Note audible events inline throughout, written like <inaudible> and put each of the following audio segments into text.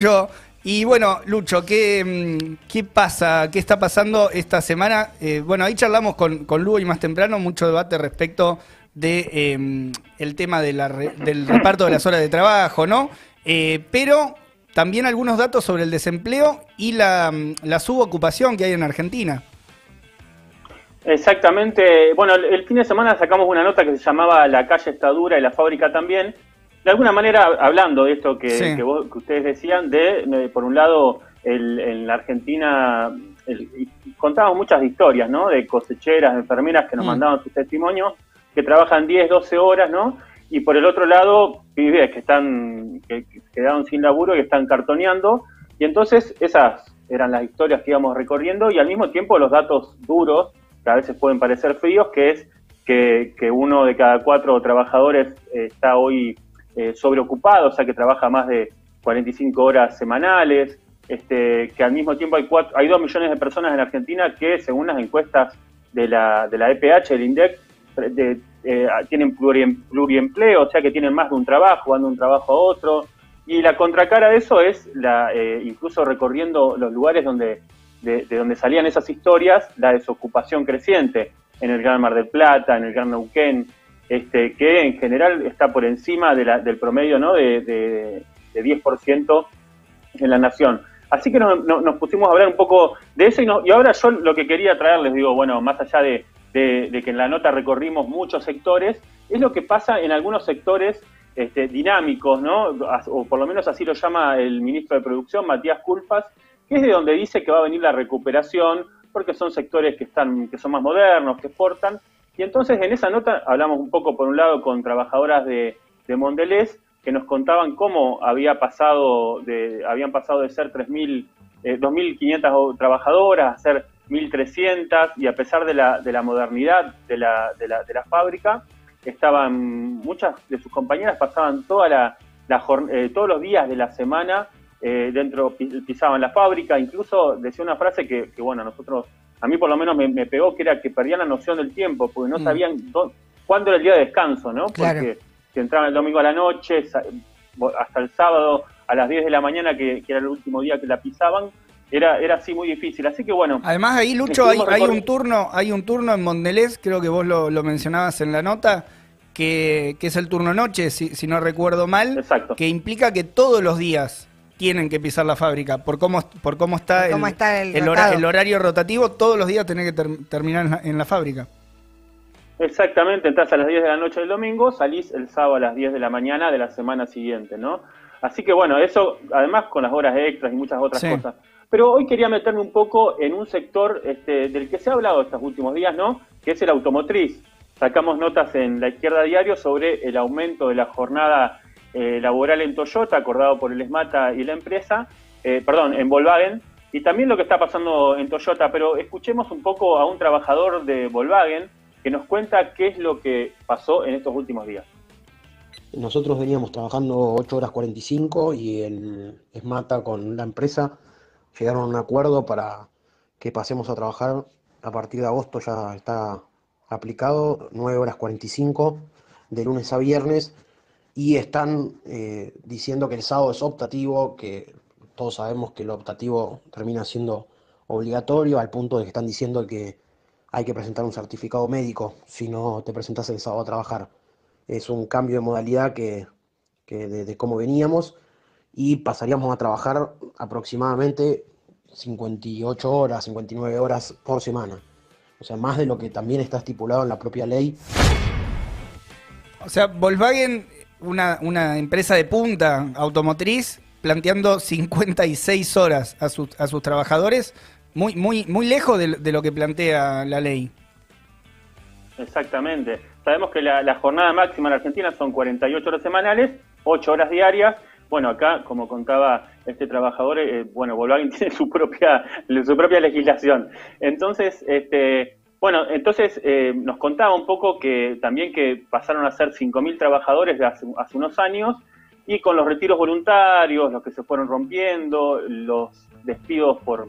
Yo, y bueno, Lucho, ¿qué, mm, ¿qué pasa? ¿Qué está pasando esta semana? Eh, bueno, ahí charlamos con, con Lugo y más temprano, mucho debate respecto de em, el tema del reparto de las horas de trabajo, ¿no? Eh, pero también algunos datos sobre el desempleo y la, mm, la subocupación que hay en Argentina. Exactamente. Bueno, el fin de semana sacamos una nota que se llamaba La calle está dura y la fábrica también, de alguna manera, hablando de esto que, Sí. que vos- que ustedes decían, de, por un lado, el- en la Argentina, el- y contábamos muchas historias, ¿no? De cosecheras, de enfermeras que nos Mm. mandaban sus testimonios, que trabajan 10, 12 horas, ¿no? Y por el otro lado, pibes que están, que, que quedaron sin laburo y están cartoneando. Y entonces, esas eran las historias que íbamos recorriendo y al mismo tiempo los datos duros, que a veces pueden parecer fríos, que es que, que uno de cada cuatro trabajadores eh, está hoy eh, sobreocupado, o sea que trabaja más de 45 horas semanales, este, que al mismo tiempo hay, cuatro, hay dos millones de personas en Argentina que, según las encuestas de la, de la EPH, el INDEC, de- eh, tienen pluriem- pluriempleo, o sea que tienen más de un trabajo, van de un trabajo a otro. Y la contracara de eso es, la, eh, incluso recorriendo los lugares donde, de, de donde salían esas historias, la desocupación creciente en el Gran Mar del Plata, en el Gran Neuquén, este, que en general está por encima de la- del promedio ¿no? de, de, de 10% en la nación. Así que nos, pusimos a hablar un poco de eso y, ahora yo lo que quería traerles, digo, bueno, más allá de, que en la nota recorrimos muchos sectores, es lo que pasa en algunos sectores este, dinámicos, ¿no? O por lo menos así lo llama el ministro de Producción, Matías Culpas, que es de donde dice que va a venir la recuperación, porque son sectores que están, que son más modernos, que exportan. Y entonces en esa nota hablamos un poco, por un lado, con trabajadoras de, de Mondelez, que nos contaban cómo había pasado de, habían pasado de ser 3.000, eh, 2.500 trabajadoras a ser 1.300, y a pesar de la, de la modernidad de la, fábrica, estaban muchas de sus compañeras pasaban toda la, eh, todos los días de la semana eh, dentro pi- pisaban la fábrica. Incluso decía una frase que, que, bueno nosotros a mí por lo menos me, me pegó que era que perdían la noción del tiempo porque no Mm. sabían cuándo era el día de descanso no Claro. porque si entraban el domingo a la noche hasta el sábado a las 10 de la mañana que, que era el último día que la pisaban era era así muy difícil así que bueno Además ahí, Lucho, hay, hay un turno, hay un turno en Mondelez, creo que vos lo, lo mencionabas en la nota, que, que es el turno noche, si, si no recuerdo mal, exacto que implica que todos los días tienen que pisar la fábrica, por cómo, por cómo está, Por cómo el, está el el hora- el horario rotativo, todos los días tenés que ter- terminar en la, en la fábrica. Exactamente, entras a las 10 de la noche del domingo, salís el sábado a las 10 de la mañana de la semana siguiente, ¿no? Así que bueno, eso, además con las horas extras y muchas otras Sí. cosas. Pero hoy quería meterme un poco en un sector este, del que se ha hablado estos últimos días, ¿no? Que es el automotriz. Sacamos notas en la izquierda diario sobre el aumento de la jornada eh, laboral en Toyota, acordado por el ESMATA y la empresa, eh, perdón, en Volkswagen, y también lo que está pasando en Toyota, pero escuchemos un poco a un trabajador de Volkswagen que nos cuenta qué es lo que pasó en estos últimos días. Nosotros veníamos trabajando 8 horas 45 y el ESMATA con la empresa llegaron a un acuerdo para que pasemos a trabajar a partir de agosto, ya está aplicado, 9 horas 45 de lunes a viernes y están eh, diciendo que el sábado es optativo, que todos sabemos que lo optativo termina siendo obligatorio al punto de que están diciendo que hay que presentar un certificado médico si no te presentas el sábado a trabajar es un cambio de modalidad que, que de, cómo veníamos y pasaríamos a trabajar aproximadamente 58 horas, 59 horas por semana. O sea, más de lo que también está estipulado en la propia ley. O sea, Volkswagen, una, una empresa de punta automotriz, planteando 56 horas a sus, a sus trabajadores, muy, muy, muy lejos de, lo que plantea la ley. Exactamente. Sabemos que la, la jornada máxima en Argentina son 48 horas semanales, 8 horas diarias. Bueno, acá, como contaba este trabajador, eh, bueno, Volkswagen <laughs> tiene su propia, su propia legislación. Entonces, este, bueno, entonces eh, nos contaba un poco que también que pasaron a ser 5.000 trabajadores de hace, hace unos años y con los retiros voluntarios, los que se fueron rompiendo, los despidos por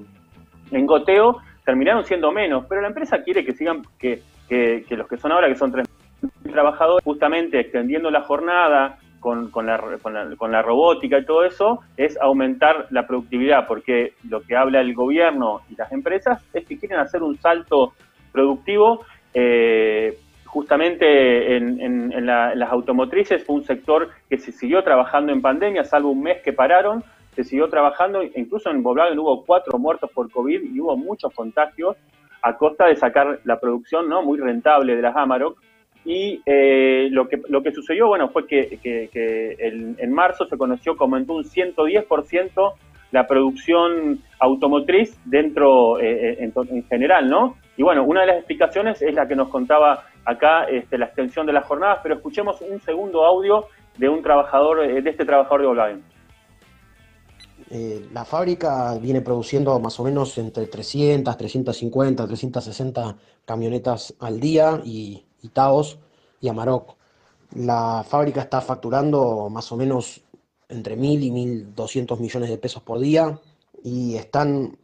engoteo, terminaron siendo menos. Pero la empresa quiere que sigan, que, que, que los que son ahora, que son 3.000 trabajadores, justamente extendiendo la jornada, con, con, la, con, la, robótica y todo eso es aumentar la productividad, porque lo que habla el gobierno y las empresas es que quieren hacer un salto productivo. Eh, justamente en, las automotrices fue un sector que se siguió trabajando en pandemia, salvo un mes que pararon, se siguió trabajando, incluso en Volkswagen hubo cuatro muertos por COVID y hubo muchos contagios a costa de sacar la producción no muy rentable de las Amarok. Y eh, lo, que, lo que sucedió, bueno, fue que, en marzo se conoció como aumentó un 110% la producción automotriz dentro, eh, eh, en, general, ¿no? Y bueno, una de las explicaciones es la que nos contaba acá este, la extensión de las jornadas, pero escuchemos un segundo audio de un trabajador, de este trabajador de Volkswagen. la fábrica viene produciendo más o menos entre 300, 350, 360 camionetas al día y y Taos y Amarok. La fábrica está facturando más o menos entre 1.000 y 1.200 millones de pesos por día y están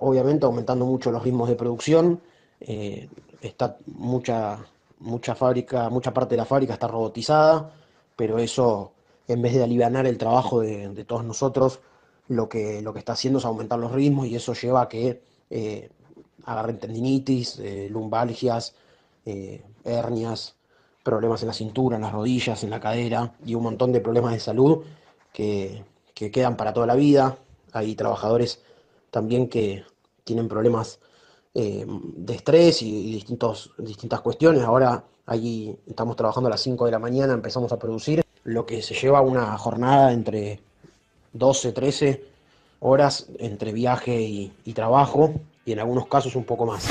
obviamente aumentando mucho los ritmos de producción. Eh, está mucha, mucha fábrica, mucha parte de la fábrica está robotizada, pero eso en vez de aliviar el trabajo de, todos nosotros, lo que, lo que está haciendo es aumentar los ritmos y eso lleva a que eh, agarren tendinitis, eh, lumbalgias, eh, hernias, problemas en la cintura, en las rodillas, en la cadera y un montón de problemas de salud que, quedan para toda la vida. Hay trabajadores también que tienen problemas eh, de estrés y, distintos, distintas cuestiones. Ahora allí estamos trabajando a las 5 de la mañana, empezamos a producir, lo que se lleva una jornada entre 12, 13 horas entre viaje y trabajo y en algunos casos un poco más.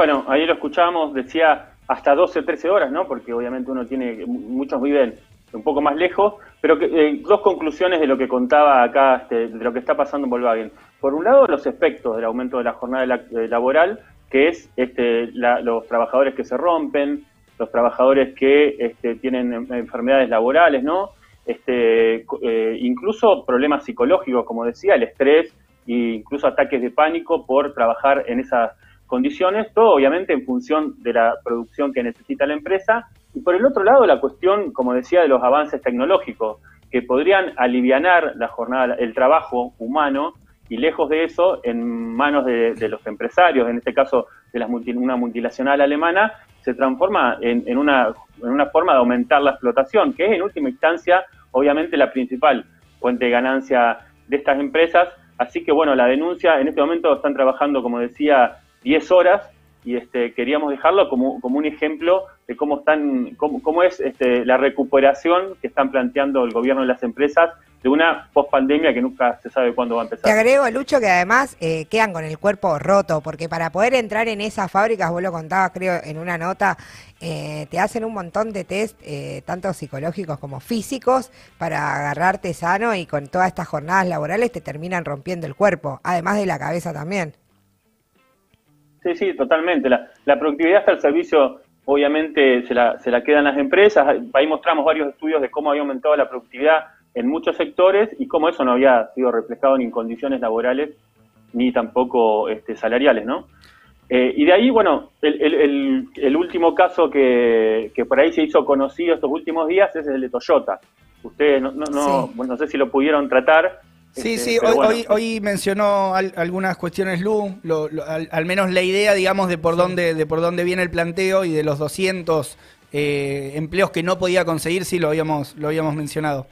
Bueno, ahí lo escuchábamos, decía hasta 12, 13 horas, ¿no? Porque obviamente uno tiene, muchos viven un poco más lejos, pero que, eh, dos conclusiones de lo que contaba acá, este, de lo que está pasando en Volkswagen. Por un lado, los efectos del aumento de la jornada laboral, que es este, los trabajadores que se rompen, los trabajadores que este, tienen enfermedades laborales, ¿no? Este, eh, incluso problemas psicológicos, como decía, el estrés e incluso ataques de pánico por trabajar en esas condiciones, todo obviamente en función de la producción que necesita la empresa, y por el otro lado la cuestión, como decía, de los avances tecnológicos, que podrían alivianar la jornada, el trabajo humano, y lejos de eso, en manos de, los empresarios, en este caso de una multinacional alemana, se transforma en, una, en una forma de aumentar la explotación, que es en última instancia, obviamente, la principal fuente de ganancia de estas empresas. Así que, bueno, la denuncia, en este momento están trabajando, como decía, 10 horas y este, queríamos dejarlo como, como un ejemplo de cómo, están, cómo, cómo es este, la recuperación que están planteando el gobierno y las empresas de una pospandemia que nunca se sabe cuándo va a empezar. Te agrego, Lucho, que además eh, quedan con el cuerpo roto, porque para poder entrar en esas fábricas, vos lo contabas, creo, en una nota, eh, te hacen un montón de test, eh, tanto psicológicos como físicos, para agarrarte sano y con todas estas jornadas laborales te terminan rompiendo el cuerpo, además de la cabeza también. Sí, sí, totalmente. La, productividad está al servicio, obviamente, se la, se la quedan las empresas. Ahí mostramos varios estudios de cómo había aumentado la productividad en muchos sectores y cómo eso no había sido reflejado ni en condiciones laborales ni tampoco este, salariales, ¿no? Eh, y de ahí, bueno, el, el, último caso que, que, por ahí se hizo conocido estos últimos días es el de Toyota. Ustedes no, no, no sé si lo pudieron tratar, Sí, este, sí, hoy, hoy, mencionó algunas cuestiones Lu, al, menos la idea, digamos, de por, dónde, de por dónde viene el planteo y de los 200 eh, empleos que no podía conseguir, sí, lo habíamos, lo habíamos mencionado.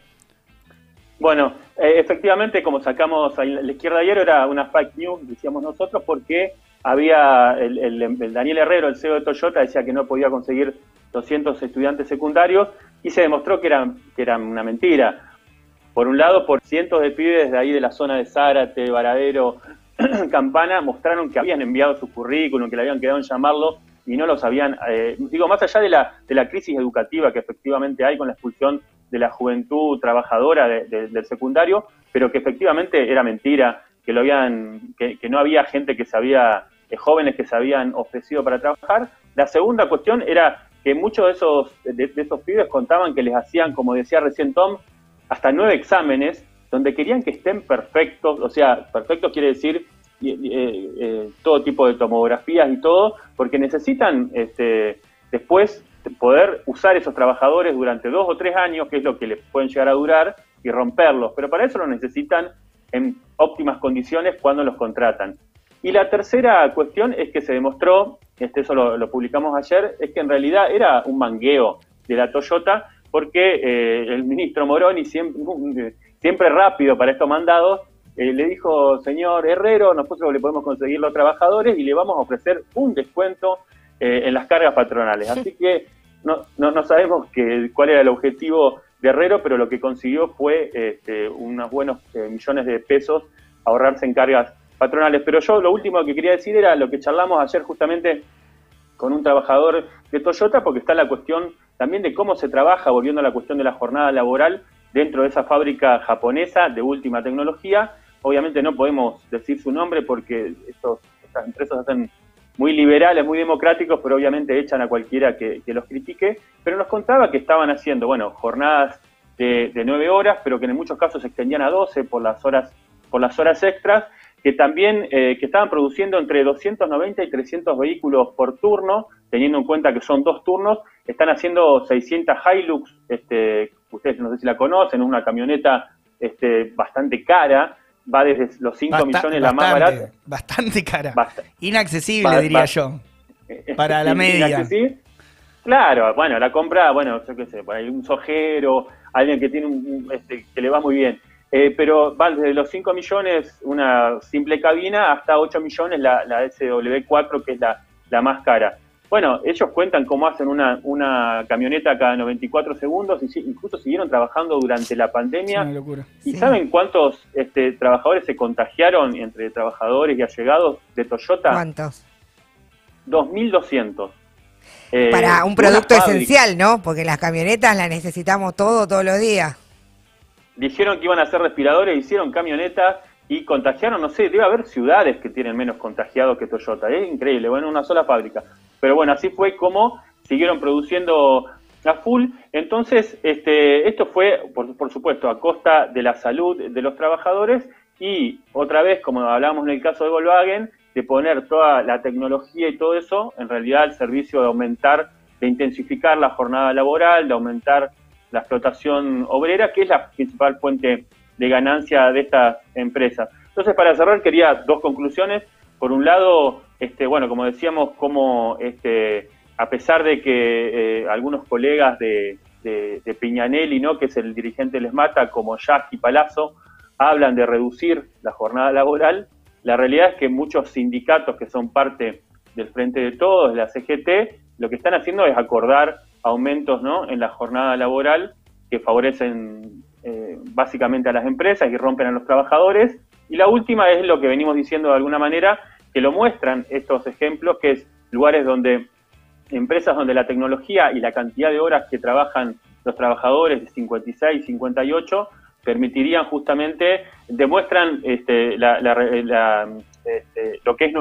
Bueno, eh, efectivamente, como sacamos a la izquierda ayer, era una fake news, decíamos nosotros, porque había el, Daniel Herrero, el CEO de Toyota, decía que no podía conseguir 200 estudiantes secundarios y se demostró que era, que era una mentira por un lado, por cientos de pibes de ahí de la zona de Zárate, Varadero, <clears throat> Campana, mostraron que habían enviado su currículum, que le habían quedado en llamarlo y no los habían, eh, digo, más allá de la, de la crisis educativa que efectivamente hay con la expulsión de la juventud trabajadora del secundario, pero que efectivamente era mentira, que lo habían, que, no había gente que se había, eh, jóvenes que se habían ofrecido para trabajar. La segunda cuestión era que muchos de esos, de esos pibes contaban que les hacían, como decía recién Tom, hasta nueve exámenes donde querían que estén perfectos, o sea, perfectos quiere decir eh, eh, todo tipo de tomografías y todo, porque necesitan este, después poder usar esos trabajadores durante dos o tres años, que es lo que les pueden llegar a durar, y romperlos. Pero para eso lo necesitan en óptimas condiciones cuando los contratan. Y la tercera cuestión es que se demostró, este, eso lo, publicamos ayer, es que en realidad era un mangueo de la Toyota, porque eh, el ministro Moroni, siempre, siempre rápido para estos mandados, eh, le dijo, señor Herrero, nosotros le podemos conseguir los trabajadores y le vamos a ofrecer un descuento eh, en las cargas patronales. Así que no, sabemos que, cuál era el objetivo de Herrero, pero lo que consiguió fue este, unos buenos millones de pesos ahorrarse en cargas patronales. Pero yo lo último que quería decir era lo que charlamos ayer justamente con un trabajador de Toyota, porque está la cuestión también de cómo se trabaja, volviendo a la cuestión de la jornada laboral dentro de esa fábrica japonesa de última tecnología. Obviamente no podemos decir su nombre porque estos, estas empresas hacen muy liberales, muy democráticos, pero obviamente echan a cualquiera que, los critique. Pero nos contaba que estaban haciendo, bueno, jornadas de, de, 9 horas, pero que en muchos casos se extendían a 12 por las horas, por las horas extras, que también eh, que estaban produciendo entre 290 y 300 vehículos por turno, teniendo en cuenta que son dos turnos, están haciendo 600 Hilux, este, ustedes no sé si la conocen, una camioneta este, bastante cara, va desde los 5 millones la más barata. Bastante cara. Inaccesible, diría yo, para la media. Claro, bueno, la compra, bueno, yo qué sé, por ahí un sojero, alguien que tiene un, este, que le va muy bien. Eh, pero va desde los 5 millones una simple cabina hasta 8 millones la, la SW4, que es la, la, más cara. Bueno, ellos cuentan cómo hacen una, una camioneta cada 94 segundos y incluso siguieron trabajando durante la pandemia. ¿Y saben cuántos este, trabajadores se contagiaron entre trabajadores y allegados de Toyota? ¿Cuántos? 2.200. Eh, Para un producto esencial, ¿no? Porque las camionetas las necesitamos todo, todos los días dijeron que iban a hacer respiradores, hicieron camionetas y contagiaron, no sé, debe haber ciudades que tienen menos contagiados que Toyota, es increíble, bueno, una sola fábrica. Pero bueno, así fue como siguieron produciendo a full. Entonces, este, esto fue, por, por supuesto, a costa de la salud de los trabajadores y otra vez, como hablábamos en el caso de Volkswagen, de poner toda la tecnología y todo eso, en realidad el servicio de aumentar, de intensificar la jornada laboral, de aumentar la explotación obrera, que es la principal fuente de ganancia de estas empresas. Entonces, para cerrar, quería dos conclusiones. Por un lado, este, bueno, como decíamos, como este, a pesar de que eh, algunos colegas de, de, Piñanelli, ¿no? que es el dirigente Les Mata, como Jack y Palazzo, hablan de reducir la jornada laboral, la realidad es que muchos sindicatos que son parte del Frente de Todos, de la CGT, lo que están haciendo es acordar aumentos ¿no? en la jornada laboral que favorecen eh, básicamente a las empresas y rompen a los trabajadores. Y la última es lo que venimos diciendo de alguna manera, que lo muestran estos ejemplos, que es lugares donde empresas donde la tecnología y la cantidad de horas que trabajan los trabajadores de 56, 58, permitirían justamente, demuestran este, este, lo que es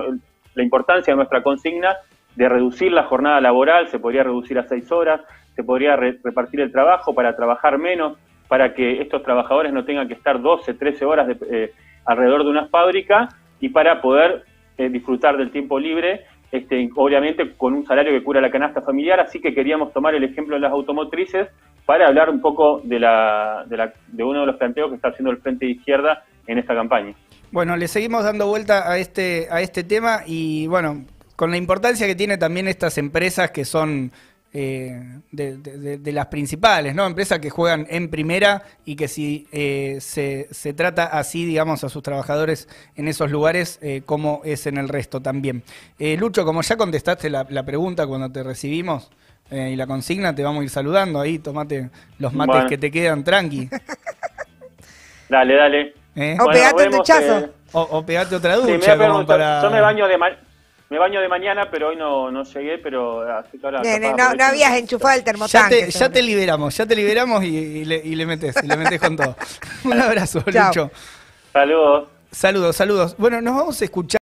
la importancia de nuestra consigna de reducir la jornada laboral, se podría reducir a seis horas, se podría repartir el trabajo para trabajar menos, para que estos trabajadores no tengan que estar 12, 13 horas eh, alrededor de una fábrica y para poder eh, disfrutar del tiempo libre, este, obviamente con un salario que cura la canasta familiar, así que queríamos tomar el ejemplo de las automotrices para hablar un poco de, de, la, de uno de los planteos que está haciendo el Frente de Izquierda en esta campaña. Bueno, le seguimos dando vuelta a este, a este tema y bueno, con la importancia que tiene también estas empresas que son eh, de, las principales, ¿no? Empresas que juegan en primera y que si eh, se, se, trata así, digamos, a sus trabajadores en esos lugares, eh, como es en el resto también. Lucho, como ya contestaste la, pregunta cuando te recibimos y la consigna, te vamos a ir saludando ahí, tomate los mates que te quedan tranqui. <laughs> Dale, dale. O pegate un duchazo. O, pegate otra ducha. Yo me baño de, me baño de mañana, pero hoy no, no llegué, pero así que ahora... no, no habías enchufado el termotanque. Ya te, liberamos, ya te liberamos y, le, y le metes, y le metes con todo. <laughs> Un abrazo, Lucho. Saludos. Saludos, saludos. Bueno, nos vamos a escuchar.